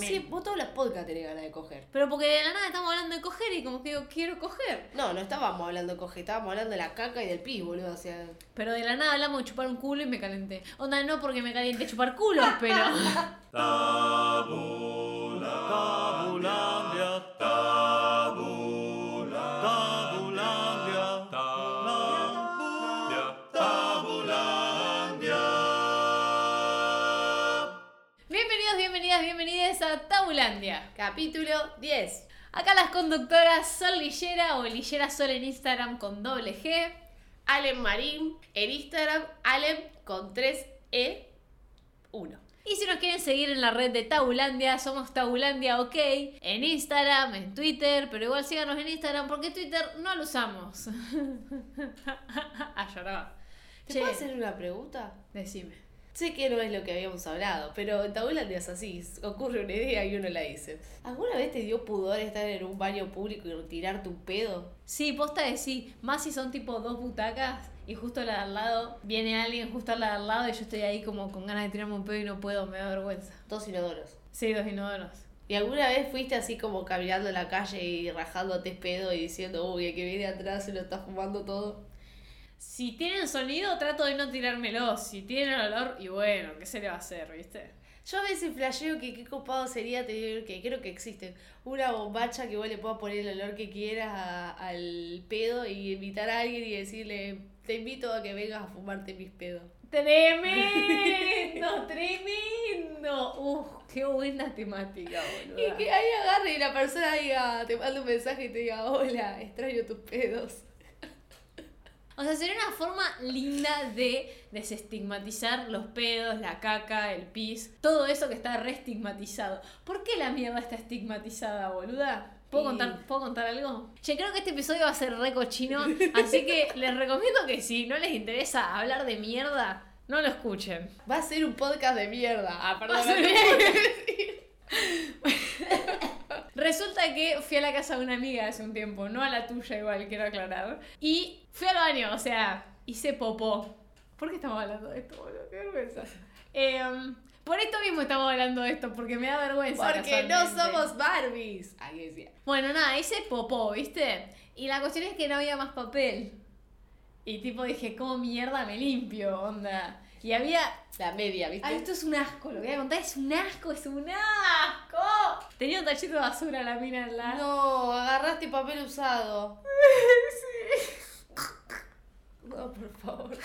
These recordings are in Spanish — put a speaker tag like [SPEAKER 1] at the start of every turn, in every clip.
[SPEAKER 1] Vos, sí, vos todos los podcasts tenés ganas de coger.
[SPEAKER 2] Pero porque de la nada estamos hablando de coger y como que digo, quiero coger.
[SPEAKER 1] No, no estábamos hablando de coger, estábamos hablando de la caca y del pis, boludo. O sea,
[SPEAKER 2] Pero de la nada hablamos de chupar un culo y me calenté. Onda, no porque me caliente chupar culo, pero.
[SPEAKER 3] Tabulandia, tabula,
[SPEAKER 1] Capítulo 10.
[SPEAKER 2] Acá las conductoras Sol Lillera o Lillera Sol en Instagram con doble G.
[SPEAKER 1] Alem Marín, en Instagram, Alem con 3E 1.
[SPEAKER 2] Y si nos quieren seguir en la red de Tabulandia, somos Tabulandia OK, en Instagram, en Twitter, pero igual síganos en Instagram porque Twitter no lo usamos. ah, lloraba.
[SPEAKER 1] ¿Te puedo hacer una pregunta?
[SPEAKER 2] decime.
[SPEAKER 1] Sé que no es lo que habíamos hablado, pero en Tabulandia es así, ocurre una idea y uno la dice. ¿Alguna vez te dio pudor estar en un baño público y tirarte un pedo?
[SPEAKER 2] Sí, posta de sí, más si son tipo dos butacas y justo la de al lado, viene alguien justo la de al lado y yo estoy ahí como con ganas de tirarme un pedo y no puedo, me da vergüenza.
[SPEAKER 1] Dos inodoros.
[SPEAKER 2] Sí, dos inodoros.
[SPEAKER 1] ¿Y alguna vez fuiste así como caminando en la calle y rajándote pedo y diciendo, uy, el que viene atrás se lo está fumando todo?
[SPEAKER 2] Si tienen sonido, trato de no tirármelo. Si tienen olor, y bueno, ¿qué se le va a hacer, viste?
[SPEAKER 1] Yo a veces flasheo que qué copado sería tener, que creo que existe, una bombacha que vos le puedas poner el olor que quieras a- al pedo y invitar a alguien y decirle, te invito a que vengas a fumarte mis pedos.
[SPEAKER 2] ¡Tremendo! ¡Tremendo! ¡Uf! ¡Qué buena temática, boludo!
[SPEAKER 1] Y que ahí agarre y la persona diga, te manda un mensaje y te diga, hola, extraño tus pedos.
[SPEAKER 2] O sea, sería una forma linda de desestigmatizar los pedos, la caca, el pis, todo eso que está reestigmatizado. ¿Por qué la mierda está estigmatizada, boluda? ¿Puedo, contar, ¿Puedo contar algo? Che, creo que este episodio va a ser re cochino, así que les recomiendo que si no les interesa hablar de mierda, no lo escuchen.
[SPEAKER 1] Va a ser un podcast de mierda. Ah, perdón.
[SPEAKER 2] Va a ser-
[SPEAKER 1] no puedo decir.
[SPEAKER 2] Resulta que fui a la casa de una amiga hace un tiempo, no a la tuya igual, quiero aclarar. Y fui al baño, o sea, hice popó. ¿Por qué estamos hablando de esto, boludo? Qué vergüenza. Em, por esto mismo estamos hablando de esto, porque me da vergüenza.
[SPEAKER 1] Porque no somos Barbies. Ahí decía.
[SPEAKER 2] Bueno, nada, hice popó, ¿viste? Y la cuestión es que no había más papel. Y tipo dije, ¿cómo mierda me limpio? Onda. Y había
[SPEAKER 1] La media, ¿viste?
[SPEAKER 2] Ay, esto es un asco, lo que voy a contar es un asco, es un asco. Tenía un tachito de basura la mina en la.
[SPEAKER 1] No, agarraste papel usado.
[SPEAKER 2] Sí.
[SPEAKER 1] No, por favor.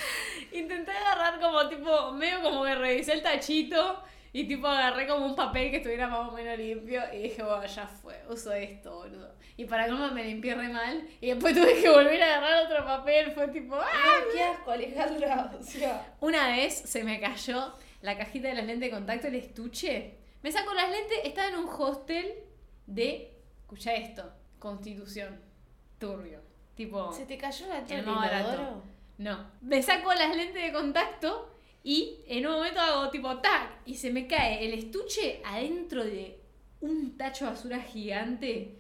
[SPEAKER 2] Intenté agarrar como tipo, medio como que revisé el tachito y tipo agarré como un papel que estuviera más o menos limpio y dije, bueno, ya fue, uso esto, boludo. Y para cómo me limpié re mal y después tuve que volver a agarrar otro papel, fue tipo, ¡ah!
[SPEAKER 1] Qué asco, Alejandra. O sea,
[SPEAKER 2] Una vez se me cayó la cajita de las lentes de contacto, el estuche. Me saco las lentes, estaba en un hostel de, escucha esto, Constitución, turbio. Tipo,
[SPEAKER 1] ¿se te cayó la
[SPEAKER 2] barato. No. Me saco las lentes de contacto y en un momento hago tipo tac y se me cae el estuche adentro de un tacho de basura gigante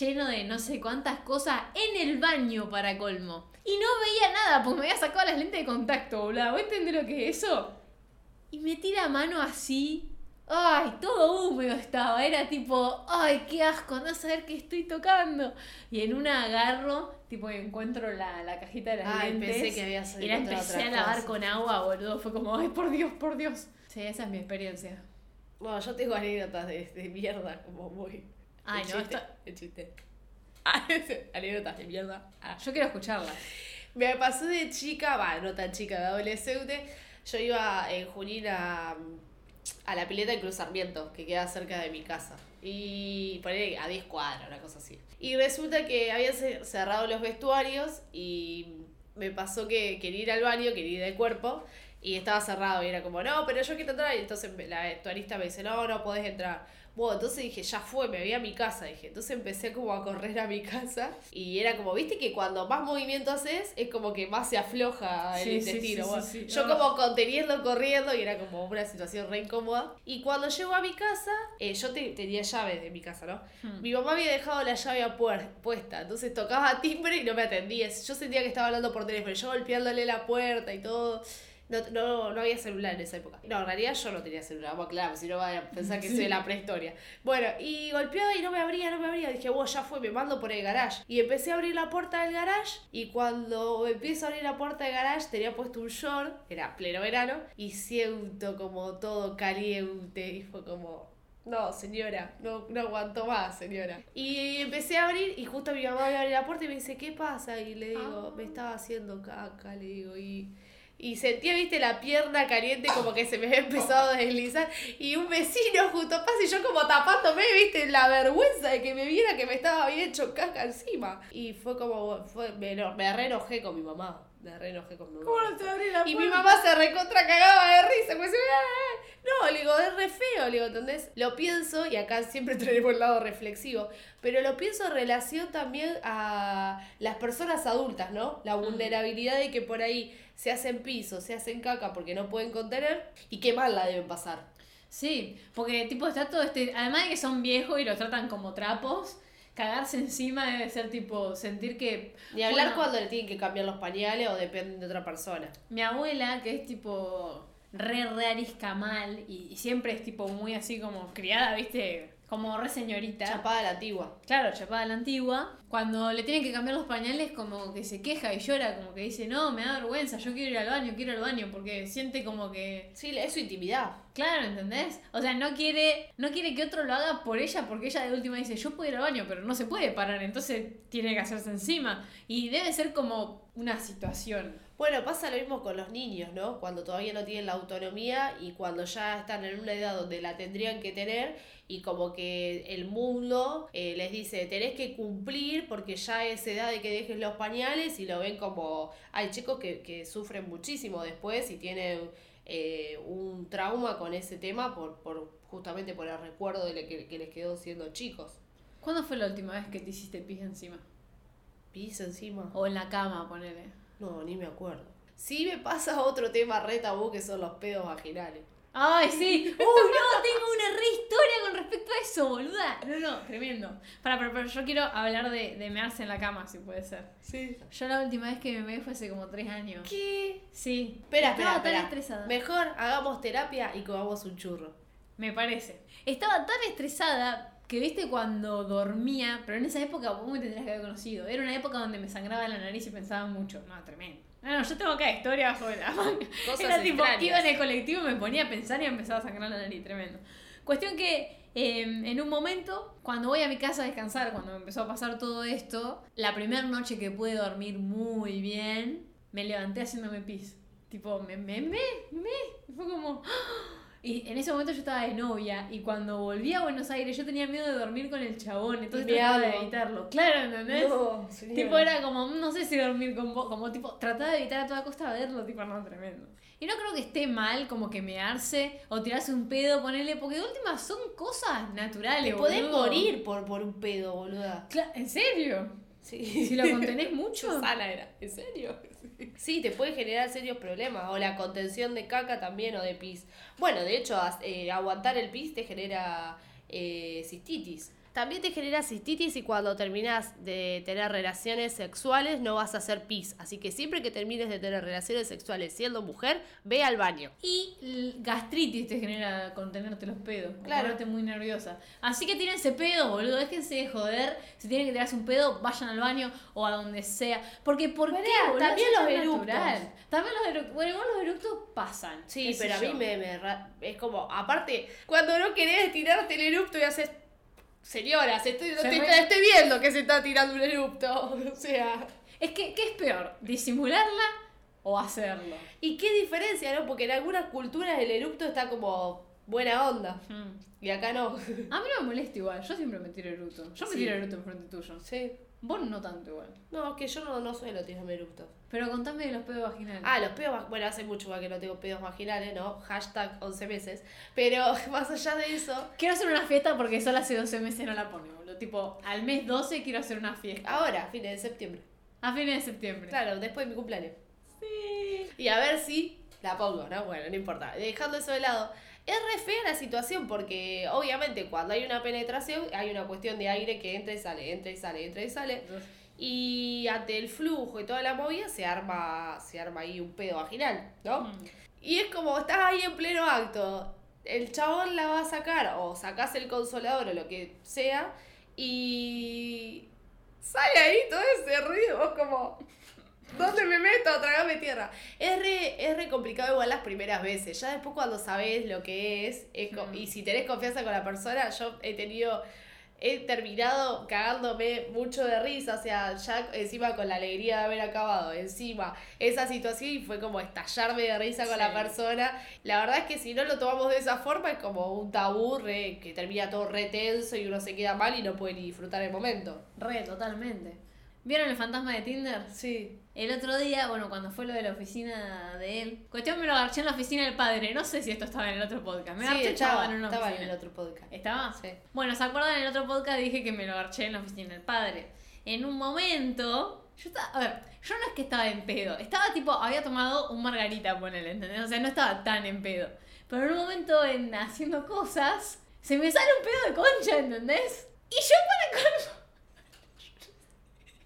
[SPEAKER 2] lleno de no sé cuántas cosas en el baño para colmo. Y no veía nada porque me había sacado las lentes de contacto, boludo. ¿Vos entendés lo que es eso? Y me tira mano así. Ay, todo húmedo estaba. Era tipo, ay, qué asco, no saber qué estoy tocando. Y en una agarro, tipo, encuentro la, la cajita de las
[SPEAKER 1] Ay,
[SPEAKER 2] lentes.
[SPEAKER 1] pensé que habías
[SPEAKER 2] Y la empecé a lavar
[SPEAKER 1] cosa.
[SPEAKER 2] con agua, boludo. Fue como, ay, por Dios, por Dios. Sí, esa es mi experiencia.
[SPEAKER 1] Bueno, yo tengo anécdotas de, de mierda, como muy.
[SPEAKER 2] Ay,
[SPEAKER 1] el
[SPEAKER 2] no,
[SPEAKER 1] chiste,
[SPEAKER 2] esto-
[SPEAKER 1] El chiste. Ah, anécdotas de mierda. Ah.
[SPEAKER 2] Yo quiero escucharla.
[SPEAKER 1] Me pasó de chica, va, no tan chica, de adolescente. Yo iba en Junín a, a la pileta de Cruz Sarmiento, que queda cerca de mi casa. Y poner a 10 cuadras, una cosa así. Y resulta que habían ce- cerrado los vestuarios y me pasó que quería ir al baño, quería ir de cuerpo. Y estaba cerrado y era como, no, pero yo quiero entrar. Y entonces la vestuarista me dice, no, no podés entrar. Bueno, entonces dije, ya fue, me voy a mi casa, dije. Entonces empecé como a correr a mi casa y era como, viste que cuando más movimiento haces es como que más se afloja el
[SPEAKER 2] Sí,
[SPEAKER 1] intestino.
[SPEAKER 2] sí, sí.
[SPEAKER 1] Yo como conteniendo, corriendo y era como una situación re incómoda. Y cuando llego a mi casa, eh, yo te- tenía llaves de mi casa, ¿no?
[SPEAKER 2] Hmm.
[SPEAKER 1] Mi mamá había dejado la llave a puesta, entonces tocaba timbre y no me atendía. Yo sentía que estaba hablando por teléfono, yo golpeándole la puerta y todo. No, no, no había celular en esa época. No, en realidad yo no tenía celular, vamos claro, si no van a pensar que soy de la prehistoria. Bueno, y golpeaba y no me abría, no me abría. Dije, bueno, ya fue, me mando por el garage. Y empecé a abrir la puerta del garage y cuando empiezo a abrir la puerta del garage tenía puesto un short, era pleno verano, y siento como todo caliente y fue como... No, señora, no, no aguanto más, señora. Y empecé a abrir y justo mi mamá me abre la puerta y me dice, ¿qué pasa? Y le digo, me estaba haciendo caca, le digo, y... Y sentía, viste, la pierna caliente como que se me había empezado a deslizar. Y un vecino justo pasa y yo como tapándome, viste, la vergüenza de que me viera que me estaba bien hecho caca encima. Y fue como, fue, me, me re enojé con mi mamá. Me re enojé con mi mamá.
[SPEAKER 2] ¿Cómo no te abrí la
[SPEAKER 1] Y mi mamá se recontra cagaba de risa. Me decía, "Ah, ah". no, le digo, es re feo, le digo, ¿entendés? Lo pienso, y acá siempre tenemos el lado reflexivo, pero lo pienso en relación también a las personas adultas, ¿no? La vulnerabilidad de que por ahí se hacen piso, se hacen caca porque no pueden contener, y qué mal la deben pasar.
[SPEAKER 2] Sí, porque tipo está todo este. Además de que son viejos y los tratan como trapos, cagarse encima debe ser tipo sentir que.
[SPEAKER 1] Ni hablar
[SPEAKER 2] Bueno,
[SPEAKER 1] cuando le tienen que cambiar los pañales o dependen de otra persona.
[SPEAKER 2] Mi abuela, que es tipo re re arisca mal y, y siempre es tipo muy así como criada, viste, como re señorita.
[SPEAKER 1] Chapada a la antigua.
[SPEAKER 2] Claro, chapada a la antigua. Cuando le tienen que cambiar los pañales, como que se queja y llora, como que dice, no, me da vergüenza, yo quiero ir al baño, quiero ir al baño, porque siente como que.
[SPEAKER 1] Sí, es su intimidad.
[SPEAKER 2] Claro, ¿entendés? O sea, no quiere, no quiere que otro lo haga por ella, porque ella de última dice, yo puedo ir al baño, pero no se puede parar, entonces tiene que hacerse encima. Y debe ser como una situación.
[SPEAKER 1] Bueno, pasa lo mismo con los niños, ¿no? Cuando todavía no tienen la autonomía y cuando ya están en una edad donde la tendrían que tener y como que el mundo eh, les dice, tenés que cumplir porque ya es edad de que dejes los pañales y lo ven como, hay chicos que, que sufren muchísimo después y tienen eh, un trauma con ese tema por, por justamente por el recuerdo de que, que les quedó siendo chicos.
[SPEAKER 2] ¿Cuándo fue la última vez que te hiciste pis encima?
[SPEAKER 1] Pis encima.
[SPEAKER 2] O en la cama, ponele.
[SPEAKER 1] No, ni me acuerdo. Sí me pasa otro tema re tabú que son los pedos vaginales.
[SPEAKER 2] ¡Ay, sí! ¡Uy, no! Tengo una re historia con respecto a eso, boluda. No, no, tremendo. Para, pero, pero yo quiero hablar de, de mearse en la cama, si puede ser.
[SPEAKER 1] Sí.
[SPEAKER 2] Yo la última vez que me meé fue hace como tres años.
[SPEAKER 1] ¿Qué?
[SPEAKER 2] Sí.
[SPEAKER 1] Espera,
[SPEAKER 2] Estaba
[SPEAKER 1] espera,
[SPEAKER 2] tan
[SPEAKER 1] espera.
[SPEAKER 2] estresada.
[SPEAKER 1] Mejor hagamos terapia y comamos un churro.
[SPEAKER 2] Me parece. Estaba tan estresada que viste cuando dormía, pero en esa época vos me tendrías que haber conocido. Era una época donde me sangraba la nariz y pensaba mucho. No, tremendo. No, no, yo tengo acá historia bajo la manga.
[SPEAKER 1] Cosas
[SPEAKER 2] Era tipo, iba en el colectivo, me ponía a pensar y empezaba a sangrar la nariz, tremendo. Cuestión que eh, en un momento, cuando voy a mi casa a descansar, cuando me empezó a pasar todo esto, la primera noche que pude dormir muy bien, me levanté haciéndome pis. Tipo, me, me, me, me. Fue como... ¡ah! Y en ese momento yo estaba de novia y cuando volví a Buenos Aires yo tenía miedo de dormir con el chabón, entonces trataba de evitarlo. Claro, ¿entendés?
[SPEAKER 1] No.
[SPEAKER 2] Tipo, era como, no sé si dormir con vos, como tipo, trataba de evitar a toda costa verlo, tipo, no, tremendo. Y no creo que esté mal como que mearse o tirarse un pedo, ponerle, porque de última son cosas naturales,
[SPEAKER 1] Te podés
[SPEAKER 2] boludo.
[SPEAKER 1] morir por, por un pedo, boluda.
[SPEAKER 2] Cla- ¿En serio?
[SPEAKER 1] Sí.
[SPEAKER 2] Si lo contenés mucho.
[SPEAKER 1] Sana era. ¿En serio? Sí, te puede generar serios problemas. O la contención de caca también o de pis. Bueno, de hecho, eh, aguantar el pis te genera eh, cistitis. También te genera cistitis y cuando terminas de tener relaciones sexuales no vas a hacer pis. Así que siempre que termines de tener relaciones sexuales siendo mujer, ve al baño.
[SPEAKER 2] Y gastritis te genera contenerte los pedos,
[SPEAKER 1] Claro.
[SPEAKER 2] ponerte muy nerviosa. Así que tírense pedo, boludo, déjense de joder. Si tienen que tirarse un pedo, vayan al baño o a donde sea. Porque, ¿por qué, boludo?
[SPEAKER 1] también los eructos.
[SPEAKER 2] natural. También los eructos. Bueno, igual los eructos pasan.
[SPEAKER 1] Sí, pero a mí me, me es como, aparte, cuando no querés tirarte el erupto y haces, señoras, estoy,
[SPEAKER 2] Se
[SPEAKER 1] estoy, estoy viendo que se está tirando un erupto. O sea,
[SPEAKER 2] Es que, ¿qué es peor? ¿Disimularla o hacerlo?
[SPEAKER 1] ¿y qué diferencia, no? Porque en algunas culturas el erupto está como buena onda. Y acá no.
[SPEAKER 2] A mí no me molesta igual, yo siempre me tiro eructo. Yo me
[SPEAKER 1] Sí.
[SPEAKER 2] tiro eructo enfrente tuyo.
[SPEAKER 1] Sí.
[SPEAKER 2] Vos no tanto igual.
[SPEAKER 1] No, es que yo no, no suelo tirarme eruptos.
[SPEAKER 2] Pero contame de los pedos vaginales.
[SPEAKER 1] Ah, los pedos, va- bueno, hace mucho que no tengo pedos vaginales, ¿no? Hashtag 11 meses. Pero más allá de eso,
[SPEAKER 2] Quiero hacer una fiesta porque solo hace 12 meses no la pone, boludo. Tipo, al mes 12 quiero hacer una fiesta.
[SPEAKER 1] ahora, fines de septiembre.
[SPEAKER 2] A fines de septiembre.
[SPEAKER 1] Claro, después de mi cumpleaños.
[SPEAKER 2] Sí.
[SPEAKER 1] Y a ver si la pongo, ¿no? Bueno, no importa. Dejando eso de lado. Es re fea la situación porque obviamente cuando hay una penetración hay una cuestión de aire que entra y sale, entra y sale, entra y sale. Y ante el flujo y toda la movida se arma, se arma ahí un pedo vaginal, ¿no?
[SPEAKER 2] Mm.
[SPEAKER 1] Y es como, estás ahí en pleno acto, el chabón la va a sacar, o sacás el consolador o lo que sea, y sale ahí todo ese ruido, vos como, ¿dónde me meto? Tragame tierra. Es re, es re complicado igual las primeras veces, ya después cuando sabés lo que es, es
[SPEAKER 2] Mm.
[SPEAKER 1] y si tenés confianza con la persona, yo he tenido... He terminado cagándome mucho de risa, o sea, ya encima con la alegría de haber acabado, encima esa situación y fue como estallarme de risa con la
[SPEAKER 2] Sí.
[SPEAKER 1] persona. La verdad es que si no lo tomamos de esa forma es como un tabú re- que termina todo re tenso y uno se queda mal y no puede ni disfrutar el momento.
[SPEAKER 2] Re, totalmente. ¿Vieron el fantasma de Tinder?
[SPEAKER 1] Sí.
[SPEAKER 2] El otro día, bueno, cuando fue lo de la oficina de él, cuestión me lo agarché en la oficina del padre. No sé si esto estaba en el otro podcast. Me
[SPEAKER 1] sí,
[SPEAKER 2] agarché
[SPEAKER 1] estaba,
[SPEAKER 2] estaba en una
[SPEAKER 1] estaba en el otro podcast.
[SPEAKER 2] ¿Estaba?
[SPEAKER 1] Sí.
[SPEAKER 2] Bueno, ¿se acuerdan? En el otro podcast dije que me lo agarché en la oficina del padre. En un momento, yo estaba, a ver, yo no es que estaba en pedo, estaba tipo, había tomado un margarita, ponele, ¿entendés? O sea, no estaba tan en pedo. Pero en un momento, en haciendo cosas, se me sale un pedo de concha, ¿entendés? Y yo para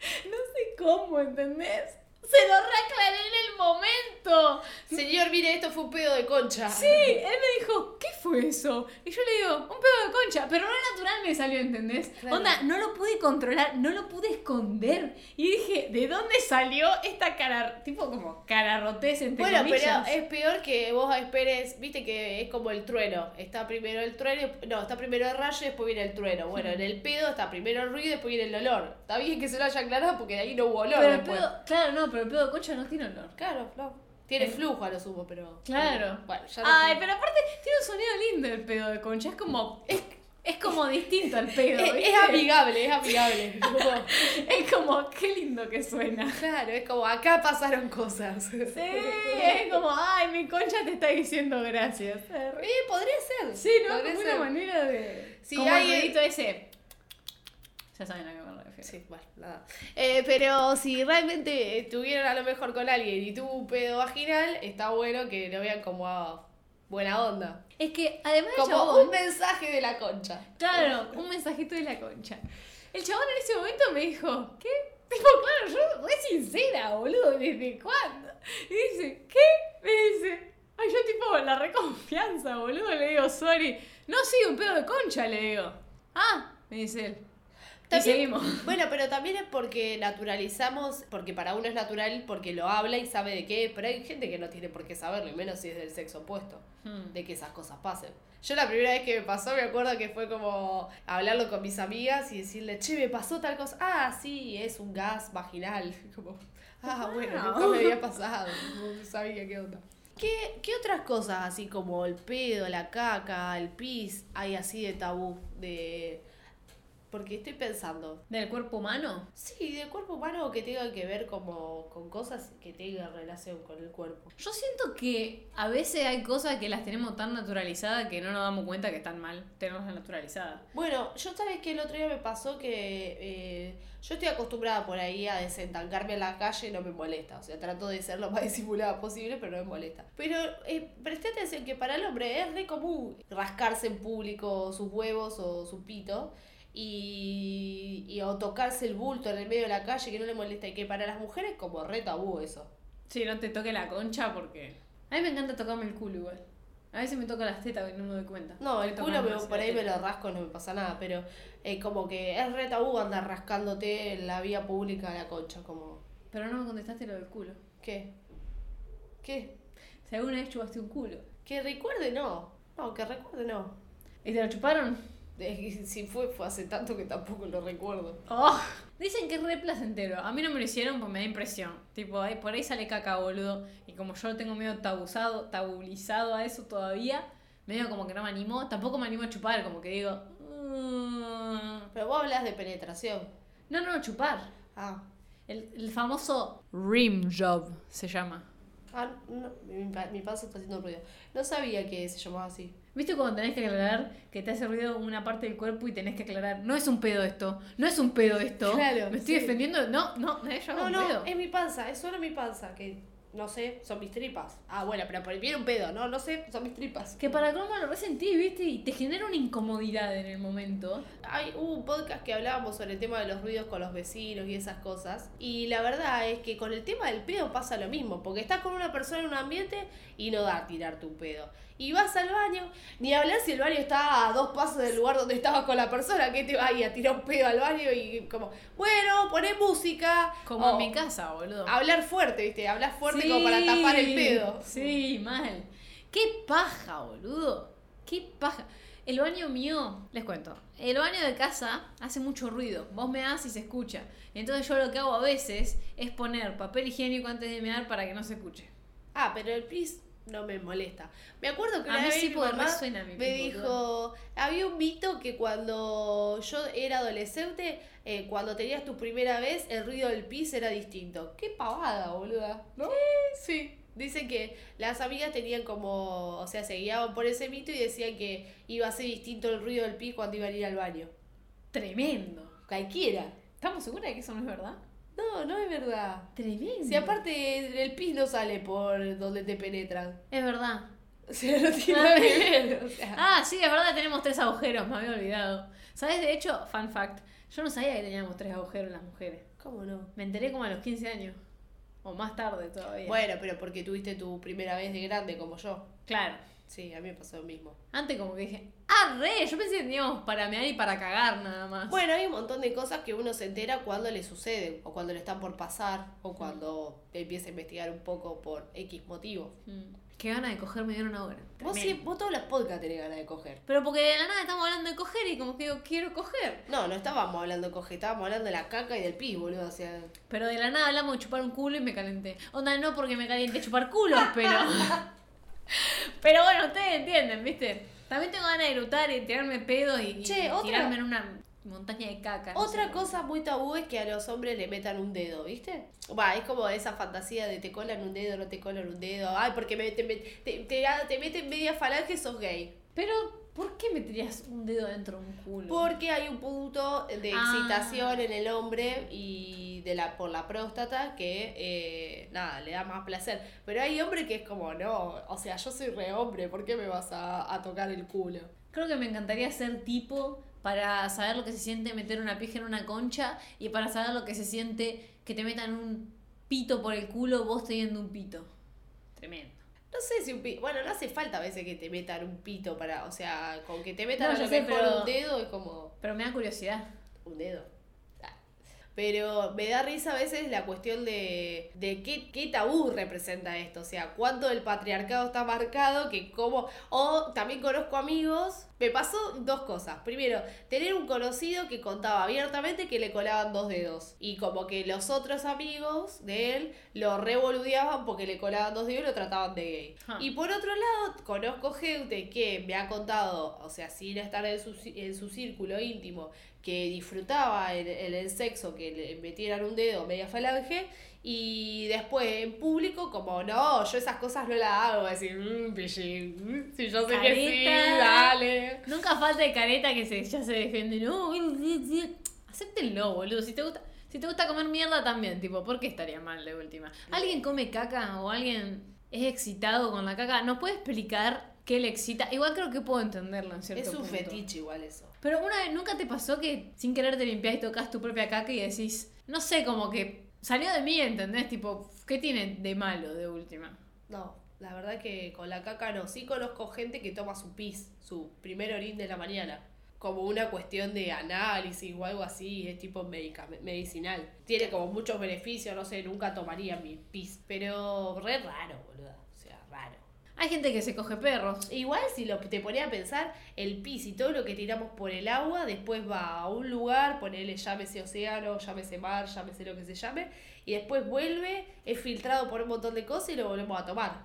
[SPEAKER 2] no sé cómo, ¿entendés? Se lo reaclaré en el momento.
[SPEAKER 1] Señor, mire, esto fue un pedo de concha.
[SPEAKER 2] Sí, él me dijo, ¿qué fue eso? Y yo le digo, un pedo de concha, pero no natural me salió, ¿entendés?
[SPEAKER 1] Claro.
[SPEAKER 2] Onda, no lo pude controlar, no lo pude esconder. Y dije, ¿de dónde salió esta cara, tipo como cararrotés entre
[SPEAKER 1] Bueno,
[SPEAKER 2] comillas?
[SPEAKER 1] pero es peor que vos esperes, viste que es como el trueno. Está primero el trueno, no, está primero el rayo y después viene el trueno. Bueno, en el pedo está primero el ruido y después viene el olor. Está bien que se lo haya aclarado porque de ahí no hubo olor
[SPEAKER 2] Pero el
[SPEAKER 1] después.
[SPEAKER 2] pedo, claro, no, pero el pedo de concha no tiene olor.
[SPEAKER 1] Claro, no. Tiene
[SPEAKER 2] Eh,
[SPEAKER 1] flujo a lo sumo, pero.
[SPEAKER 2] Claro.
[SPEAKER 1] Bueno, ya
[SPEAKER 2] Ay, pero aparte tiene un sonido lindo el pedo de concha, es como, es, es como distinto al pedo,
[SPEAKER 1] Es, amigable, es amigable.
[SPEAKER 2] Es como, qué lindo que suena.
[SPEAKER 1] claro, es como acá pasaron cosas.
[SPEAKER 2] Sí, es como, ay, mi concha te está diciendo gracias.
[SPEAKER 1] Eh, podría ser.
[SPEAKER 2] Sí, ¿no?
[SPEAKER 1] Podría
[SPEAKER 2] Como
[SPEAKER 1] ser.
[SPEAKER 2] una manera de.
[SPEAKER 1] Sí,
[SPEAKER 2] como
[SPEAKER 1] hay-
[SPEAKER 2] el ese. Ya saben a qué
[SPEAKER 1] Sí, bueno, nada. Eh, pero si realmente estuvieron a lo mejor con alguien y tuvo un pedo vaginal, está bueno que lo vean como a buena onda.
[SPEAKER 2] Es que además
[SPEAKER 1] Como
[SPEAKER 2] chabón.
[SPEAKER 1] un mensaje de la concha.
[SPEAKER 2] Claro, un mensajito de la concha. El chabón en ese momento me dijo, ¿qué? Tipo, claro, yo re sincera, boludo, ¿desde cuándo? Y dice, ¿qué? Me dice, ay, yo tipo, la reconfianza, boludo, le digo, sorry. No, sí, un pedo de concha, le digo. Ah, me dice él. Y
[SPEAKER 1] También-
[SPEAKER 2] seguimos.
[SPEAKER 1] Bueno, pero también es porque naturalizamos, porque para uno es natural, porque lo habla y sabe de qué, pero hay gente que no tiene por qué saberlo, y menos si es del sexo opuesto,
[SPEAKER 2] Hmm.
[SPEAKER 1] de que esas cosas pasen. Yo la primera vez que me pasó, me acuerdo que fue como hablarlo con mis amigas y decirle, che, me pasó tal cosa. Ah, sí, es un gas vaginal. Como, ah, bueno, nunca me había pasado, no sabía qué onda. ¿Qué, ¿Qué otras cosas, así como el pedo, la caca, el pis, hay así de tabú? De... Porque estoy pensando,
[SPEAKER 2] ¿Del cuerpo humano?
[SPEAKER 1] Sí, del cuerpo humano que tenga que ver como con cosas que tengan relación con el cuerpo.
[SPEAKER 2] Yo siento que a veces hay cosas que las tenemos tan naturalizadas que no nos damos cuenta que están mal tenerlas naturalizadas.
[SPEAKER 1] Bueno, yo sabes que el otro día me pasó que eh, yo estoy acostumbrada por ahí a desentancarme en la calle y no me molesta. O sea, trato de ser lo más disimulada posible, pero no me molesta. Pero eh, presté atención que para el hombre es re común rascarse en público sus huevos o su pito. Y, y o tocarse el bulto en el medio de la calle que no le molesta y que para las mujeres como re tabú eso.
[SPEAKER 2] Sí, no te toque la concha porque... A mí me encanta tocarme el culo igual. A veces me toca las tetas y no me doy cuenta.
[SPEAKER 1] No, el culo me- por ahí me lo rasco, no me pasa nada, pero eh, como que es re tabú andar rascándote en la vía pública la concha, como,
[SPEAKER 2] Pero no me contestaste lo del culo.
[SPEAKER 1] ¿qué? ¿Qué?
[SPEAKER 2] Si alguna vez chupaste un culo.
[SPEAKER 1] Que recuerde no, no, que recuerde no.
[SPEAKER 2] ¿Y te lo chuparon?
[SPEAKER 1] Eh, Si fue, fue hace tanto que tampoco lo recuerdo.
[SPEAKER 2] Oh. Dicen que es re placentero. A mí no me lo hicieron porque me da impresión. Tipo, ay, por ahí sale caca, boludo. Y como yo lo tengo medio tabuzado, tabulizado a eso todavía, medio como que no me animo. Tampoco me animo a chupar, como que digo... "Mm".
[SPEAKER 1] Pero vos hablas de penetración.
[SPEAKER 2] No, no, chupar.
[SPEAKER 1] Ah,
[SPEAKER 2] El, el famoso rim job se llama.
[SPEAKER 1] ah no, mi, mi panza está haciendo ruido. No sabía que se llamaba así.
[SPEAKER 2] ¿Viste cuando tenés que aclarar que te hace ruido una parte del cuerpo y tenés que aclarar? No es un pedo esto, no es un pedo esto.
[SPEAKER 1] Claro,
[SPEAKER 2] Me estoy
[SPEAKER 1] sí.
[SPEAKER 2] defendiendo. No, no, nadie llama
[SPEAKER 1] No,
[SPEAKER 2] un
[SPEAKER 1] no,
[SPEAKER 2] pedo.
[SPEAKER 1] es mi panza, es solo mi panza que no sé, son mis tripas. Ah, bueno, pero por viene un pedo, no, no sé, son mis tripas.
[SPEAKER 2] Que para colmo lo resentís, ¿viste? Y te genera una incomodidad en el momento.
[SPEAKER 1] Hay, hubo un podcast que hablábamos sobre el tema de los ruidos con los vecinos y esas cosas. Y la verdad es que con el tema del pedo pasa lo mismo. Porque estás con una persona en un ambiente y no da a tirarte un pedo. Y vas al baño, ni hablar si el baño está a dos pasos del lugar donde estabas con la persona, que te va a ir a tirar un pedo al baño y como, bueno, poné música.
[SPEAKER 2] Como
[SPEAKER 1] o
[SPEAKER 2] en mi casa, boludo.
[SPEAKER 1] Hablar fuerte, ¿viste? Hablar fuerte como para tapar el pedo.
[SPEAKER 2] Sí, mal. Qué paja, boludo. Qué paja. El baño mío, les cuento, el baño de casa hace mucho ruido. Vos me das y se escucha. Entonces yo lo que hago a veces es poner papel higiénico antes de mear para que no se escuche.
[SPEAKER 1] Ah, pero el pis no me molesta. Me acuerdo que
[SPEAKER 2] A
[SPEAKER 1] una
[SPEAKER 2] mí
[SPEAKER 1] vez
[SPEAKER 2] sí,
[SPEAKER 1] mi
[SPEAKER 2] porque
[SPEAKER 1] mamá
[SPEAKER 2] resuena mi
[SPEAKER 1] me dijo, había un mito que cuando yo era adolescente, eh, cuando tenías tu primera vez, el ruido del pis era distinto. Qué pavada, boluda. ¿No? Sí. Dicen que las amigas tenían como, o sea, se guiaban por ese mito y decían que iba a ser distinto el ruido del pis cuando iban a ir al baño.
[SPEAKER 2] Tremendo.
[SPEAKER 1] Cualquiera.
[SPEAKER 2] ¿Estamos seguras de que eso no es verdad?
[SPEAKER 1] No, no es verdad.
[SPEAKER 2] Tremendo.
[SPEAKER 1] Si aparte el pis no sale por donde te penetran.
[SPEAKER 2] Es verdad.
[SPEAKER 1] O sea, no tiene nada que ver. O sea.
[SPEAKER 2] Ah, sí, es verdad, tenemos tres agujeros, me había olvidado. ¿Sabes? De hecho, fun fact, yo no sabía que teníamos tres agujeros las mujeres.
[SPEAKER 1] ¿Cómo no?
[SPEAKER 2] Me enteré como a los 15 años. O más tarde todavía.
[SPEAKER 1] Bueno, pero porque tuviste tu primera vez de grande como yo.
[SPEAKER 2] Claro.
[SPEAKER 1] Sí, a mí me pasó lo mismo.
[SPEAKER 2] Antes como que dije, ah, re, yo pensé que teníamos para mear y para cagar nada más.
[SPEAKER 1] Bueno, hay un montón de cosas que uno se entera cuando le suceden, o cuando le están por pasar, o cuando empieza a investigar un poco por X motivo.
[SPEAKER 2] Mm, Qué gana de coger me dieron ahora.
[SPEAKER 1] Vos, sí, vos todos los podcasts tenés ganas de coger.
[SPEAKER 2] Pero porque de la nada estamos hablando de coger y como que digo, quiero coger.
[SPEAKER 1] No, no estábamos hablando de coger, estábamos hablando de la caca y del pis, boludo. O sea,
[SPEAKER 2] Pero de la nada hablamos de chupar un culo y me calenté. Onda, no porque me caliente chupar culos, pero. pero bueno, ustedes entienden, ¿viste? También tengo ganas de erutar y tirarme pedos y, y
[SPEAKER 1] Che, otra-
[SPEAKER 2] tirarme en una montaña de caca. no
[SPEAKER 1] Otra
[SPEAKER 2] sé.
[SPEAKER 1] cosa muy tabú es que a los hombres le metan un dedo, ¿viste? Va, es como esa fantasía de te colan un dedo, no te colan un dedo. Ay, porque me, te, te, te, te meten media falange, sos gay.
[SPEAKER 2] Pero, ¿por qué meterías un dedo dentro de un culo?
[SPEAKER 1] Porque hay un punto de
[SPEAKER 2] Ah.
[SPEAKER 1] excitación en el hombre y de la por la próstata que, eh, nada, le da más placer. Pero hay hombre que es como, no, o sea, yo soy re hombre, ¿por qué me vas a, a tocar el culo?
[SPEAKER 2] Creo que me encantaría ser tipo para saber lo que se siente meter una pija en una concha y para saber lo que se siente que te metan un pito por el culo vos teniendo un pito. Tremendo.
[SPEAKER 1] No sé si un pito, bueno, no hace falta a veces que te metan un pito para, o sea, con que te metan
[SPEAKER 2] No,
[SPEAKER 1] a lo
[SPEAKER 2] sé,
[SPEAKER 1] mejor
[SPEAKER 2] pero-
[SPEAKER 1] un dedo es como...
[SPEAKER 2] Pero me da curiosidad.
[SPEAKER 1] un dedo. Ah. Pero me da risa a veces la cuestión de, de qué, qué tabú representa esto. O sea, cuánto el patriarcado está marcado, que como... O también conozco amigos. Me pasó dos cosas. Primero, tener un conocido que contaba abiertamente que le colaban dos dedos. Y como que los otros amigos de él lo revoludeaban porque le colaban dos dedos y lo trataban de gay.
[SPEAKER 2] Ah.
[SPEAKER 1] Y por otro lado, conozco gente que me ha contado, o sea, sin estar en su, en su círculo íntimo, que disfrutaba en, en el sexo que le metieran un dedo media falange y después en público como no, yo esas cosas no las hago, decir, mmm, pillín, mm, si yo sé que sí, dale.
[SPEAKER 2] Nunca falta de careta que se, ya se defiende. No, acéptenlo, boludo. Si te gusta. Si te gusta comer mierda también, tipo, ¿por qué estaría mal de última? ¿Alguien come caca o alguien es excitado con la caca? ¿No puede explicar qué le excita? Igual creo que puedo entenderlo en cierto
[SPEAKER 1] Es un
[SPEAKER 2] punto.
[SPEAKER 1] fetiche igual eso.
[SPEAKER 2] Pero una vez, ¿nunca te pasó que sin querer te limpias y tocas tu propia caca y decís, no sé, como que salió de mí, ¿entendés? Tipo, ¿qué tiene de malo de última?
[SPEAKER 1] No, la verdad que con la caca no. Sí conozco gente que toma su pis, su primer orín de la mañana. Como una cuestión de análisis o algo así, es tipo médica, me- medicinal. Tiene como muchos beneficios, no sé, nunca tomaría mi pis. Pero re raro, boluda.
[SPEAKER 2] Hay gente que se coge perros.
[SPEAKER 1] Igual si lo te ponía a pensar, el pis y todo lo que tiramos por el agua, después va a un lugar, ponele llámese océano, llámese mar, llámese lo que se llame, y después vuelve, es filtrado por un montón de cosas y lo volvemos a tomar.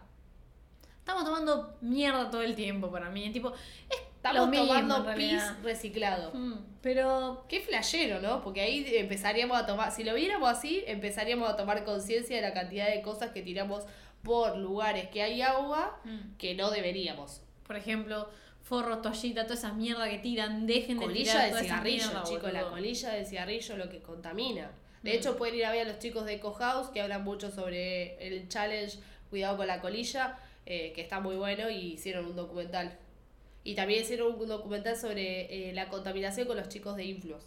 [SPEAKER 2] Estamos tomando mierda todo el tiempo para mí. Tipo, es
[SPEAKER 1] Estamos
[SPEAKER 2] lo mismo,
[SPEAKER 1] tomando pis reciclado.
[SPEAKER 2] Mm, Pero
[SPEAKER 1] Qué flashero, ¿no? Porque ahí empezaríamos a tomar, si lo viéramos así, empezaríamos a tomar conciencia de la cantidad de cosas que tiramos por lugares que hay agua
[SPEAKER 2] Mm.
[SPEAKER 1] que no deberíamos.
[SPEAKER 2] por ejemplo, forros, toallita, toda esa mierda que tiran, dejen de
[SPEAKER 1] Colilla
[SPEAKER 2] tirar
[SPEAKER 1] de
[SPEAKER 2] toda esa
[SPEAKER 1] cigarrillo,
[SPEAKER 2] mierda,
[SPEAKER 1] chicos, la colilla de cigarrillo lo que contamina. De hecho, pueden ir a ver a los chicos de Eco House que hablan mucho sobre el challenge Cuidado con la colilla, eh, que está muy bueno y hicieron un documental. Y también hicieron un documental sobre eh, la contaminación con los chicos de Influx.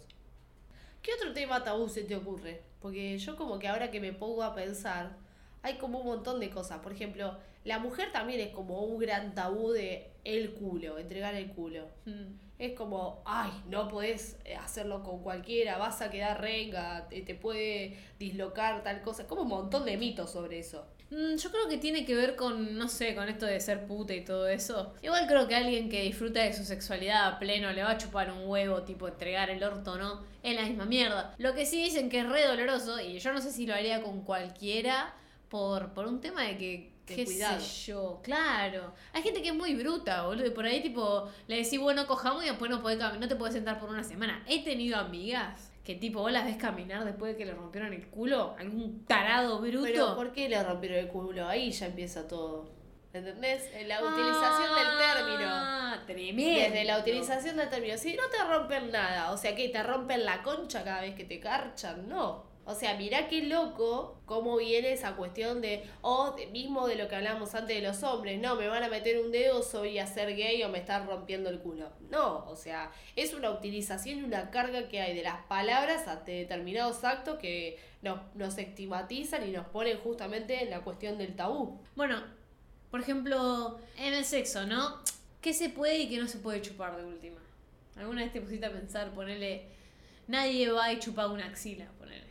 [SPEAKER 1] ¿Qué otro tema tabú se te ocurre? Porque yo como que ahora que me pongo a pensar, hay como un montón de cosas. Por ejemplo, la mujer también es como un gran tabú de el culo, entregar el culo.
[SPEAKER 2] Mm.
[SPEAKER 1] Es como, ay, no podés eh, hacerlo con cualquiera, vas a quedar renga, te, te puede dislocar tal cosa. Como un montón de mitos sobre eso.
[SPEAKER 2] Mm, Yo creo que tiene que ver con, no sé, con esto de ser puta y todo eso. Igual creo que alguien que disfruta de su sexualidad a pleno le va a chupar un huevo, tipo entregar el orto, ¿no? Es la misma mierda. Lo que sí dicen que es re doloroso, y yo no sé si lo haría con cualquiera, por, por un tema de que, qué
[SPEAKER 1] cuidado.
[SPEAKER 2] sé yo, claro. Hay gente que es muy bruta, boludo, y por ahí tipo le decís, bueno, cojamos y después no, podés no te puedes sentar por una semana. He tenido amigas que tipo vos las ves caminar después de que le rompieron el culo, algún tarado bruto.
[SPEAKER 1] Pero ¿por qué le rompieron el culo? Ahí ya empieza todo. ¿Entendés? En la utilización del término.
[SPEAKER 2] Ah, tremendo.
[SPEAKER 1] Desde la utilización del término. Si no te rompen nada, o sea que te rompen la concha cada vez que te carchan, no. O sea, mirá qué loco cómo viene esa cuestión de, o de- mismo de lo que hablábamos antes de los hombres, no, me van a meter un dedo, soy a ser gay o me están rompiendo el culo. No, o sea, es una utilización y una carga que hay de las palabras ante determinados actos que nos, nos estigmatizan y nos ponen justamente en la cuestión del tabú.
[SPEAKER 2] Bueno, por ejemplo, en el sexo, ¿no? ¿Qué se puede y qué no se puede chupar de última? ¿Alguna vez te pusiste a pensar, ponerle, nadie va y chupa una axila, ponele?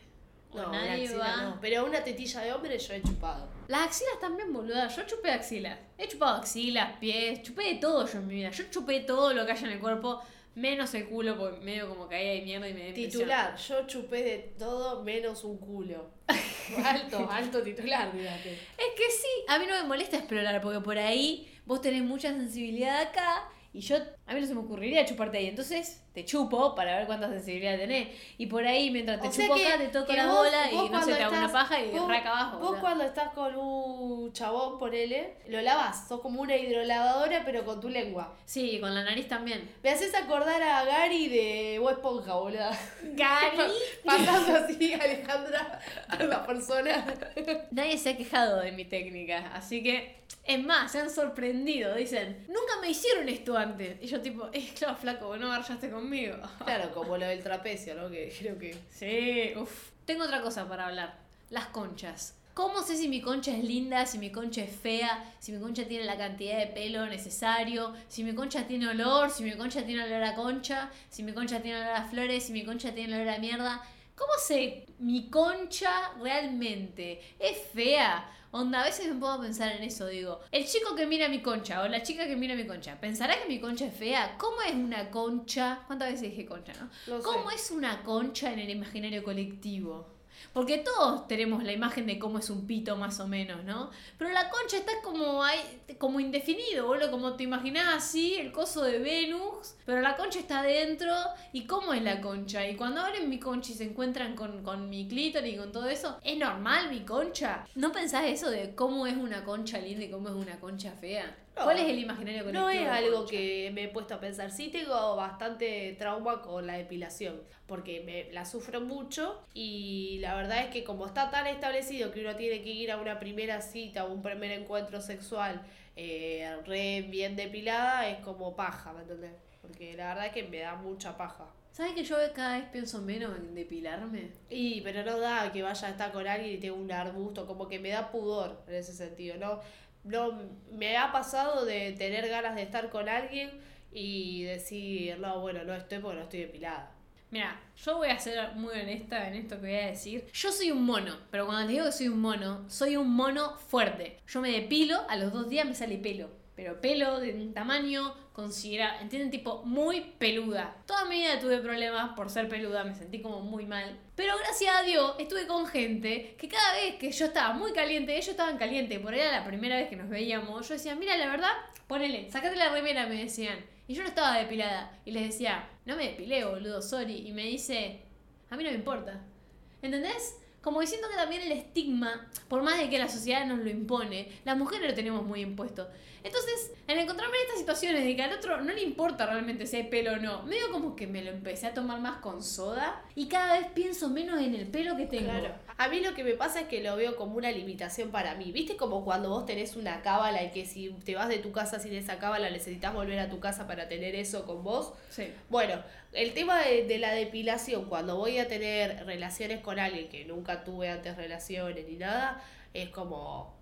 [SPEAKER 1] No, una axila no. Pero una tetilla de hombre yo he chupado.
[SPEAKER 2] Las axilas también, boluda. Yo chupé axilas. He chupado axilas, pies, chupé de todo yo en mi vida. Yo chupé todo lo que haya en el cuerpo, menos el culo, porque medio como caía de mierda y me.
[SPEAKER 1] Titular, yo chupé de todo menos un culo. alto, alto titular, fíjate.
[SPEAKER 2] Es que sí, a mí no me molesta explorar, porque por ahí vos tenés mucha sensibilidad acá y yo, a mí no se me ocurriría chuparte ahí. Entonces te chupo para ver cuánta sensibilidad tenés. Y por ahí, mientras te
[SPEAKER 1] O
[SPEAKER 2] chupo
[SPEAKER 1] que-
[SPEAKER 2] te toco la
[SPEAKER 1] vos-
[SPEAKER 2] bola
[SPEAKER 1] vos
[SPEAKER 2] y no se te hago una paja y
[SPEAKER 1] vos-
[SPEAKER 2] raca abajo.
[SPEAKER 1] Vos cuando estás con un chabón, ponele, lo lavas. Sos como una hidrolavadora, pero con tu lengua.
[SPEAKER 2] Sí, con la nariz también.
[SPEAKER 1] Me haces acordar a Gary de Bob Esponja, boluda.
[SPEAKER 2] Gary.
[SPEAKER 1] Pasando así, Alejandra, a la persona.
[SPEAKER 2] Nadie se ha quejado de mi técnica, así que es más, se han sorprendido. Dicen, nunca me hicieron esto antes. Y yo, tipo, es claro, flaco, no garchaste conmigo.
[SPEAKER 1] Claro, como lo del trapecio, ¿no? Que creo que.
[SPEAKER 2] Sí, uff. Tengo otra cosa para hablar. Las conchas. ¿Cómo sé si mi concha es linda, si mi concha es fea, si mi concha tiene la cantidad de pelo necesario, si mi concha tiene olor, si mi concha tiene olor a concha, si mi concha tiene olor a flores, si mi concha tiene olor a mierda? ¿Cómo sé mi concha realmente? ¿Es fea? Onda, a veces me a pensar en eso, digo, el chico que mira mi concha o la chica que mira mi concha, ¿pensará que mi concha es fea? ¿Cómo es una concha? ¿Cuántas veces dije concha, no?
[SPEAKER 1] Sé.
[SPEAKER 2] ¿Cómo es una concha en el imaginario colectivo? Porque todos tenemos la imagen de cómo es un pito más o menos, ¿no? Pero la concha está como ahí, como indefinido, boludo, como te imaginás así, el coso de Venus, pero la concha está adentro, ¿y cómo es la concha? Y cuando abren mi concha y se encuentran con, con mi clítoris y con todo eso, ¿es normal mi concha? ¿No pensás eso de cómo es una concha linda y cómo es una concha fea?
[SPEAKER 1] No.
[SPEAKER 2] ¿Cuál es el imaginario colectivo?
[SPEAKER 1] No es algo que me he puesto a pensar. Sí tengo bastante trauma con la depilación, porque me la sufro mucho y la verdad es que como está tan establecido que uno tiene que ir a una primera cita o un primer encuentro sexual eh, re bien depilada, es como paja, ¿me entendés? Porque la verdad es que me da mucha paja.
[SPEAKER 2] ¿Sabes que yo cada vez pienso menos en depilarme?
[SPEAKER 1] Y, pero no da que vaya a estar con alguien y tenga un arbusto, como que me da pudor en ese sentido, ¿no? No, me ha pasado de tener ganas de estar con alguien y decir, no, bueno, no estoy porque no estoy depilada.
[SPEAKER 2] Mira, yo voy a ser muy honesta en esto que voy a decir. Yo soy un mono, pero cuando les digo que soy un mono, soy un mono fuerte. Yo me depilo, a los dos días me sale pelo. Pero pelo de un tamaño considerable, ¿entienden? Tipo, muy peluda. Toda mi vida tuve problemas por ser peluda, me sentí como muy mal. Pero gracias a Dios estuve con gente que cada vez que yo estaba muy caliente, ellos estaban calientes, por ahí era la primera vez que nos veíamos, yo decía, mira, la verdad, ponele, sacate la remera, me decían. Y yo no estaba depilada. Y les decía, no me depilé, boludo, sorry. Y me dice, a mí no me importa. ¿Entendés? Como diciendo que también el estigma, por más de que la sociedad nos lo impone, las mujeres lo tenemos muy impuesto. Entonces, en encontrarme en estas situaciones de que al otro no le importa realmente si hay pelo o no, medio como que me lo empecé a tomar más con soda y cada vez pienso menos en el pelo que tengo.
[SPEAKER 1] Claro. A mí lo que me pasa es que lo veo como una limitación para mí. ¿Viste como cuando vos tenés una cábala y que si te vas de tu casa sin esa cábala necesitas volver a tu casa para tener eso con vos?
[SPEAKER 2] Sí.
[SPEAKER 1] Bueno, el tema de, de la depilación, cuando voy a tener relaciones con alguien que nunca tuve antes relaciones ni nada, es como...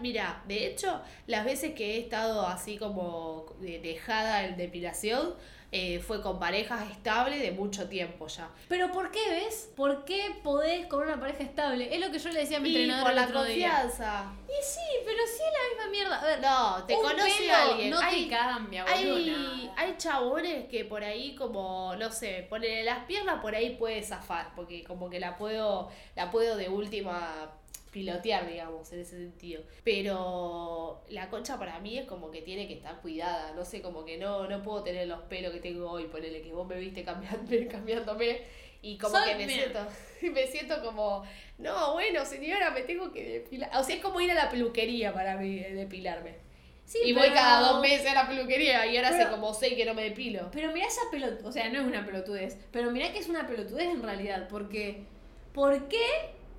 [SPEAKER 1] Mira, de hecho, las veces que he estado así como de- dejada en depilación, eh, fue con parejas estables de mucho tiempo ya.
[SPEAKER 2] Pero ¿por qué ves? ¿Por qué podés con una pareja estable? Es lo que yo le decía a mi
[SPEAKER 1] Y
[SPEAKER 2] entrenador
[SPEAKER 1] por
[SPEAKER 2] el
[SPEAKER 1] la
[SPEAKER 2] otro día.
[SPEAKER 1] confianza.
[SPEAKER 2] Y sí, pero sí es la misma mierda. A ver,
[SPEAKER 1] No, te conoce alguien.
[SPEAKER 2] no
[SPEAKER 1] hay,
[SPEAKER 2] te cambia, boludo.
[SPEAKER 1] hay, hay chabones que por ahí como, no sé, ponerle las piernas por ahí puede zafar, porque como que la puedo, la puedo de última pilotear, digamos, en ese sentido. Pero la concha para mí es como que tiene que estar cuidada, no sé, como que no, no puedo tener los pelos que tengo hoy, ponele que vos me viste cambiando, cambiándome y como
[SPEAKER 2] Son-
[SPEAKER 1] que me siento, me siento como, no, bueno, señora, me tengo que depilar. O sea, es como ir a la peluquería para mí, eh, depilarme.
[SPEAKER 2] Sí,
[SPEAKER 1] y
[SPEAKER 2] pero-
[SPEAKER 1] voy cada dos meses a la peluquería y ahora hace
[SPEAKER 2] Pero-
[SPEAKER 1] como seis que no me depilo.
[SPEAKER 2] Pero mirá esa pelotudez, o sea, no es una pelotudez, pero mirá que es una pelotudez en realidad, porque, ¿por qué?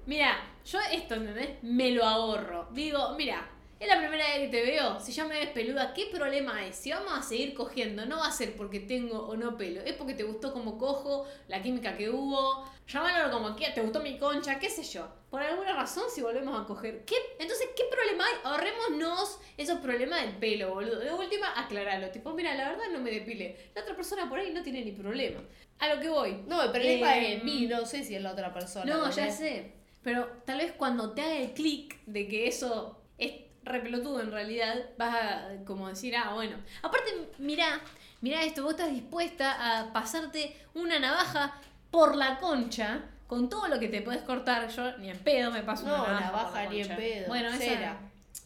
[SPEAKER 2] Mira, yo esto, ¿entendés? Me lo ahorro. Digo, mira, es la primera vez que te veo, si ya me ves peluda, ¿qué problema hay? Si vamos a seguir cogiendo, no va a ser porque tengo o no pelo, es porque te gustó como cojo, la química que hubo, llámalo como quieras, te gustó mi concha, qué sé yo. Por alguna razón, si volvemos a coger, ¿qué? Entonces, ¿qué problema hay? Ahorrémonos esos problemas del pelo, boludo. De última, aclaralo. Tipo, mira, la verdad no me depile. La otra persona por ahí no tiene ni problema. A lo que voy.
[SPEAKER 1] No, el problema
[SPEAKER 2] Eh,
[SPEAKER 1] es en mí, no sé si es la otra persona.
[SPEAKER 2] No, ya sé. Pero tal vez cuando te haga el clic de que eso es repelotudo en realidad, vas a como decir, ah, bueno. Aparte, mirá, mirá esto, vos estás dispuesta a pasarte una navaja por la concha con todo lo que te puedes cortar. Yo ni en pedo me paso
[SPEAKER 1] No,
[SPEAKER 2] una navaja.
[SPEAKER 1] navaja
[SPEAKER 2] por la
[SPEAKER 1] ni en pedo,
[SPEAKER 2] Bueno, esa-.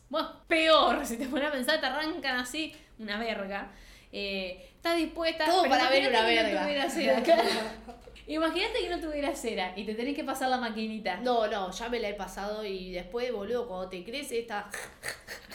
[SPEAKER 2] Bueno, peor, si te pones a pensar, te arrancan así una verga. Eh, estás dispuesta
[SPEAKER 1] Todo
[SPEAKER 2] pero
[SPEAKER 1] para ver una verga.
[SPEAKER 2] Cera, claro. Imagínate que no tuviera cera y te tenés que pasar la maquinita.
[SPEAKER 1] No, no, ya me la he pasado y después, boludo, cuando te crece esta...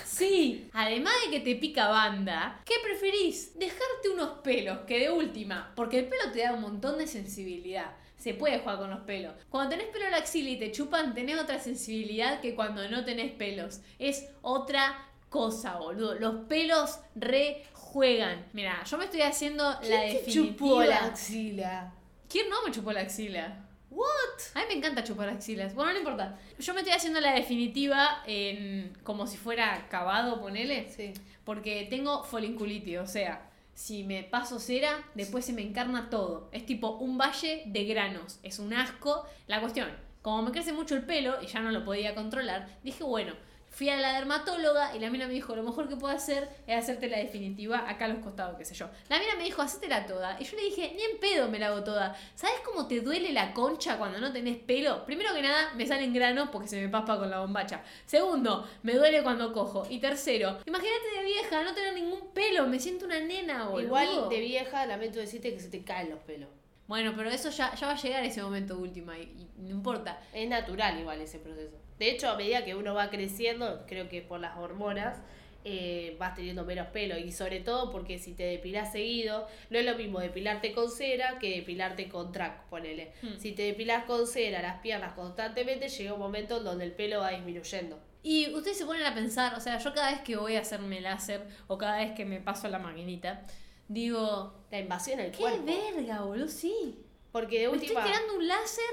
[SPEAKER 2] Sí, además de que te pica banda, ¿qué preferís? Dejarte unos pelos, que de última, porque el pelo te da un montón de sensibilidad. Se puede jugar con los pelos. Cuando tenés pelo en la axila y te chupan, tenés otra sensibilidad que cuando no tenés pelos. Es otra cosa, boludo. Los pelos rejuegan. Mira, yo me estoy haciendo la
[SPEAKER 1] ¿Quién te
[SPEAKER 2] definitiva.
[SPEAKER 1] chupó la axila?
[SPEAKER 2] ¿Quién no me chupó la axila?
[SPEAKER 1] ¿What?
[SPEAKER 2] A mí me encanta chupar axilas. Bueno, no importa. Yo me estoy haciendo la definitiva en como si fuera cavado, ponele.
[SPEAKER 1] Sí.
[SPEAKER 2] Porque tengo folinculitis, o sea, si me paso cera, después se me encarna todo. Es tipo un valle de granos. Es un asco. La cuestión, como me crece mucho el pelo y ya no lo podía controlar, dije, bueno, fui a la dermatóloga y la mina me dijo, lo mejor que puedo hacer es hacerte la definitiva acá a los costados, qué sé yo. La mina me dijo, hacétela toda. Y yo le dije, ni en pedo me la hago toda. ¿Sabes cómo te duele la concha cuando no tenés pelo? Primero que nada, me salen granos porque se me paspa con la bombacha. Segundo, me duele cuando cojo. Y tercero, imagínate de vieja, no tener ningún pelo, me siento una nena, boludo.
[SPEAKER 1] Igual de vieja, lamento decirte que se te caen los pelos.
[SPEAKER 2] Bueno, pero eso ya, ya va a llegar ese momento última y, y no importa.
[SPEAKER 1] Es natural igual ese proceso. De hecho, a medida que uno va creciendo, creo que por las hormonas, eh, vas teniendo menos pelo. Y sobre todo porque si te depilas seguido, no es lo mismo depilarte con cera que depilarte con track, ponele.
[SPEAKER 2] Hmm.
[SPEAKER 1] Si te depilas con cera las piernas constantemente, llega un momento en donde el pelo va disminuyendo.
[SPEAKER 2] Y ustedes se ponen a pensar, o sea, yo cada vez que voy a hacerme láser o cada vez que me paso la maquinita, digo,
[SPEAKER 1] La invasión al
[SPEAKER 2] qué
[SPEAKER 1] cuerpo.
[SPEAKER 2] verga, boludo, sí.
[SPEAKER 1] Porque de
[SPEAKER 2] Me estoy
[SPEAKER 1] última.
[SPEAKER 2] tirando un láser.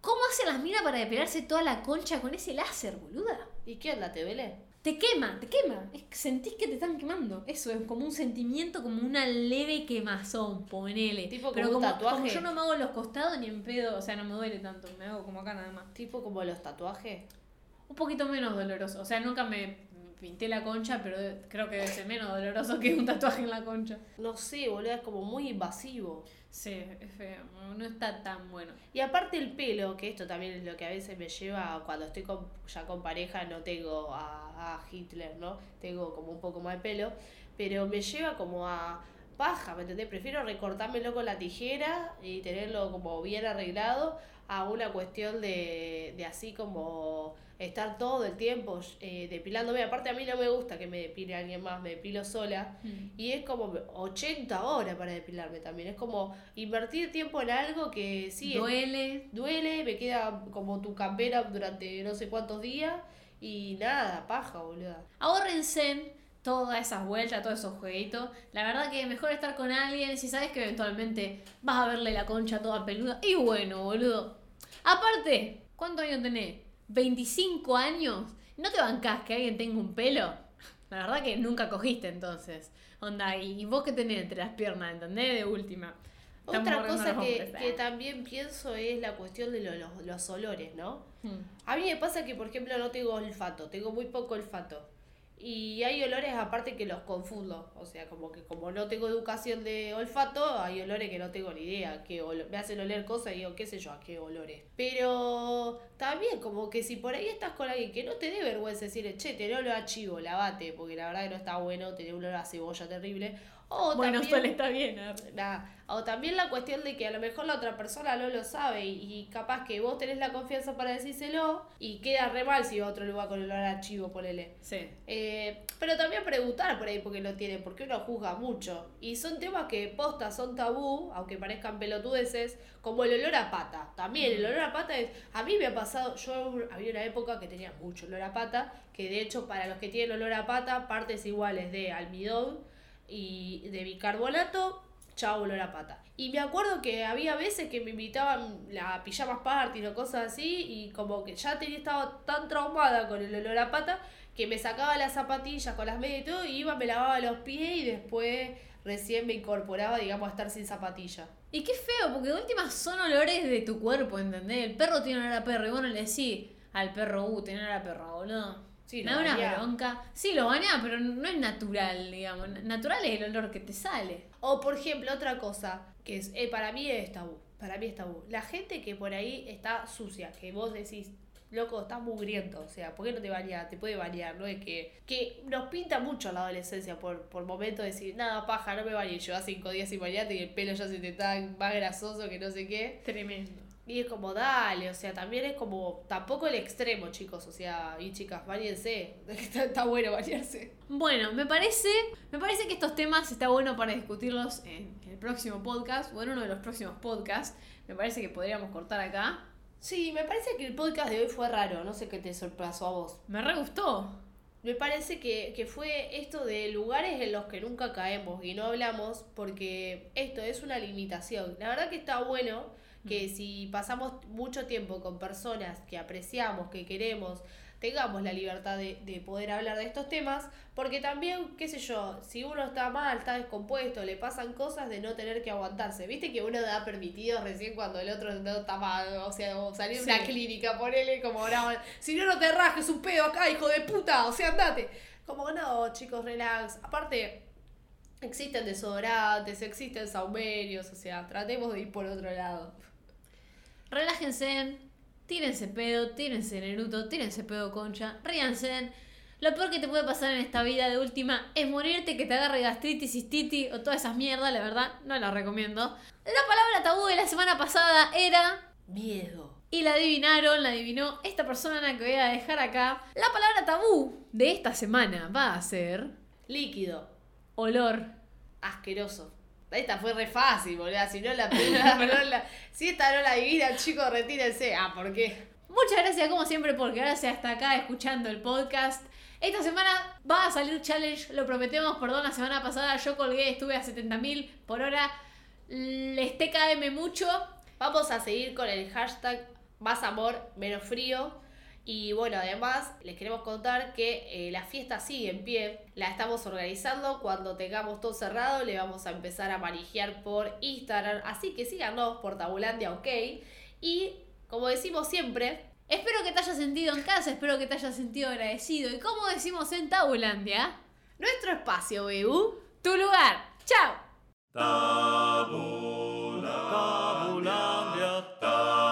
[SPEAKER 2] ¿Cómo hacen las minas para depilarse toda la concha con ese láser, boluda?
[SPEAKER 1] ¿Y qué onda? ¿Te duele?
[SPEAKER 2] Te quema, te quema. Es que sentís que te están quemando. Eso es como un sentimiento, como una leve quemazón, ponele.
[SPEAKER 1] Tipo
[SPEAKER 2] Pero
[SPEAKER 1] como, tatuaje.
[SPEAKER 2] como yo no me hago los costados ni en pedo, o sea, no me duele tanto. Me hago como acá nada más.
[SPEAKER 1] Tipo como los tatuajes.
[SPEAKER 2] Un poquito menos doloroso. O sea, nunca me pinté la concha, pero creo que debe ser menos doloroso que un tatuaje en la concha.
[SPEAKER 1] No sé, boludo, es como muy invasivo.
[SPEAKER 2] Sí, es feo. No, está tan bueno.
[SPEAKER 1] Y aparte el pelo, que esto también es lo que a veces me lleva cuando estoy con- ya con pareja, no tengo a, a Hitler, ¿no? Tengo como un poco más de pelo, pero me lleva como a paja, ¿me entendés? Prefiero recortármelo con la tijera y tenerlo como bien arreglado a una cuestión de, de así como estar todo el tiempo eh, depilándome. Aparte a mí no me gusta que me depile alguien más, me depilo sola.
[SPEAKER 2] Mm.
[SPEAKER 1] Y es como 80 horas para depilarme también. Es como invertir tiempo en algo que sí, es-
[SPEAKER 2] Duele.
[SPEAKER 1] duele, me queda como tu campera durante no sé cuántos días. Y nada, paja, boluda.
[SPEAKER 2] Ahórrense todas esas vueltas, todos esos jueguitos. La verdad que mejor estar con alguien si sabes que eventualmente vas a verle la concha toda peluda. Y bueno, boludo. Aparte, ¿cuántos años tenés? ¿25 años? ¿No te bancás que alguien tenga un pelo? La verdad que nunca cogiste entonces. Onda, y vos que tenés entre las piernas, ¿entendés? De última.
[SPEAKER 1] Otra cosa que,
[SPEAKER 2] hombres,
[SPEAKER 1] que
[SPEAKER 2] ¿eh?
[SPEAKER 1] también pienso es la cuestión de lo- los, los olores, ¿no?
[SPEAKER 2] Hmm.
[SPEAKER 1] A mí me pasa que, por ejemplo, no tengo olfato, tengo muy poco olfato. Y hay olores aparte que los confundo. O sea, como que como no tengo educación de olfato, hay olores que no tengo ni idea. Que me hacen oler cosas y digo, qué sé yo, a qué olores. Pero también como que si por ahí estás con alguien que no te dé vergüenza decirle, che, te olor a chivo, lavate, porque la verdad que no está bueno tener un olor a cebolla terrible. O
[SPEAKER 2] Bueno,
[SPEAKER 1] también-
[SPEAKER 2] Sol está bien.
[SPEAKER 1] Nada. O también la cuestión de que a lo mejor la otra persona no lo sabe y, y capaz que vos tenés la confianza para decírselo y queda re mal si otro lo va con el olor a chivo, ponele.
[SPEAKER 2] Sí.
[SPEAKER 1] Eh, pero también preguntar por ahí porque lo tiene, porque uno juzga mucho. Y son temas que posta son tabú, aunque parezcan pelotudeces, como el olor a pata. También el olor a pata es. A mí me ha pasado, yo había una época que tenía mucho olor a pata, que de hecho para los que tienen olor a pata, partes iguales de almidón y de bicarbonato, chao olor a pata. Y me acuerdo que había veces que me invitaban a pijamas party o cosas así, y como que ya tenía, estaba tan traumada con el olor a pata que me sacaba las zapatillas con las medias y todo, y iba, me lavaba los pies y después recién me incorporaba, digamos, a estar sin zapatilla.
[SPEAKER 2] Y qué feo, porque de última son olores de tu cuerpo, ¿entendés? El perro tiene olor a perro y vos no le decís al perro, uh, tiene olor a perro, boludo.
[SPEAKER 1] Sí,
[SPEAKER 2] Me
[SPEAKER 1] lo
[SPEAKER 2] da una
[SPEAKER 1] bañá.
[SPEAKER 2] bronca. Sí, lo bañás, pero no es natural, digamos. Natural es el olor que te sale.
[SPEAKER 1] O por ejemplo, otra cosa que es, eh, para mí es tabú. Para mí es tabú. La gente que por ahí está sucia, que vos decís, loco, estás mugriento. O sea, ¿por qué no te bañas? Te puede bañar, ¿no? Es que, que nos pinta mucho la adolescencia por, por momentos de decir, nada, paja, no me bañé. Llevas cinco días sin bañarte y el pelo ya se te está más grasoso que no sé qué.
[SPEAKER 2] Tremendo.
[SPEAKER 1] Y es como, dale, o sea, también es como, tampoco el extremo, chicos. O sea, y chicas, bañense. Está, está bueno bañarse.
[SPEAKER 2] Bueno, me parece, me parece que estos temas está bueno para discutirlos en el próximo podcast o en uno de los próximos podcasts. Me parece que podríamos cortar acá.
[SPEAKER 1] Sí, me parece que el podcast de hoy fue raro. No sé qué te sorprendió a vos.
[SPEAKER 2] Me re gustó.
[SPEAKER 1] Me parece que, que fue esto de lugares en los que nunca caemos y no hablamos porque esto es una limitación. La verdad que está bueno que si pasamos mucho tiempo con personas que apreciamos, que queremos, tengamos la libertad de, de poder hablar de estos temas, porque también, qué sé yo, si uno está mal, está descompuesto, le pasan cosas de no tener que aguantarse. Viste que uno da permitido recién cuando el otro no está mal, o sea, salir de una
[SPEAKER 2] Sí.
[SPEAKER 1] clínica, ponele como, no, si no, no te rajes un pedo acá, hijo de puta, o sea, andate. Como, no, chicos, relax. Aparte, existen desodorantes, existen saumerios, o sea, tratemos de ir por otro lado.
[SPEAKER 2] Relájense, tírense pedo, tírense neruto, tírense pedo concha, ríanse. Lo peor que te puede pasar en esta vida de última es morirte, que te agarre gastritis, cistitis o todas esas mierdas, la verdad, no las recomiendo. La palabra tabú de la semana pasada era
[SPEAKER 1] Miedo.
[SPEAKER 2] y la adivinaron, la adivinó esta persona que voy a dejar acá. La palabra tabú de esta semana va a ser
[SPEAKER 1] Líquido.
[SPEAKER 2] olor.
[SPEAKER 1] Asqueroso. Esta fue re fácil, boludo. Si no la primera, no la- si esta no la adivina, chicos, retírense. Ah, ¿por qué?
[SPEAKER 2] Muchas gracias como siempre por quedarse hasta acá escuchando el podcast. Esta semana va a salir challenge, lo prometemos, perdón, la semana pasada yo colgué, estuve a 70.000 por hora. Les TKM mucho.
[SPEAKER 1] Vamos a seguir con el hashtag más amor, menos frío. Y bueno, además les queremos contar que eh, la fiesta sigue en pie. La estamos organizando. Cuando tengamos todo cerrado, le vamos a empezar a manejar por Instagram. Así que síganos por Tabulandia OK. Y como decimos siempre,
[SPEAKER 2] espero que te hayas sentido en casa, espero que te hayas sentido agradecido. Y como decimos en Tabulandia,
[SPEAKER 1] nuestro espacio, Bebu,
[SPEAKER 2] tu lugar. ¡Chao!
[SPEAKER 3] Tabulandia, Tabulandia.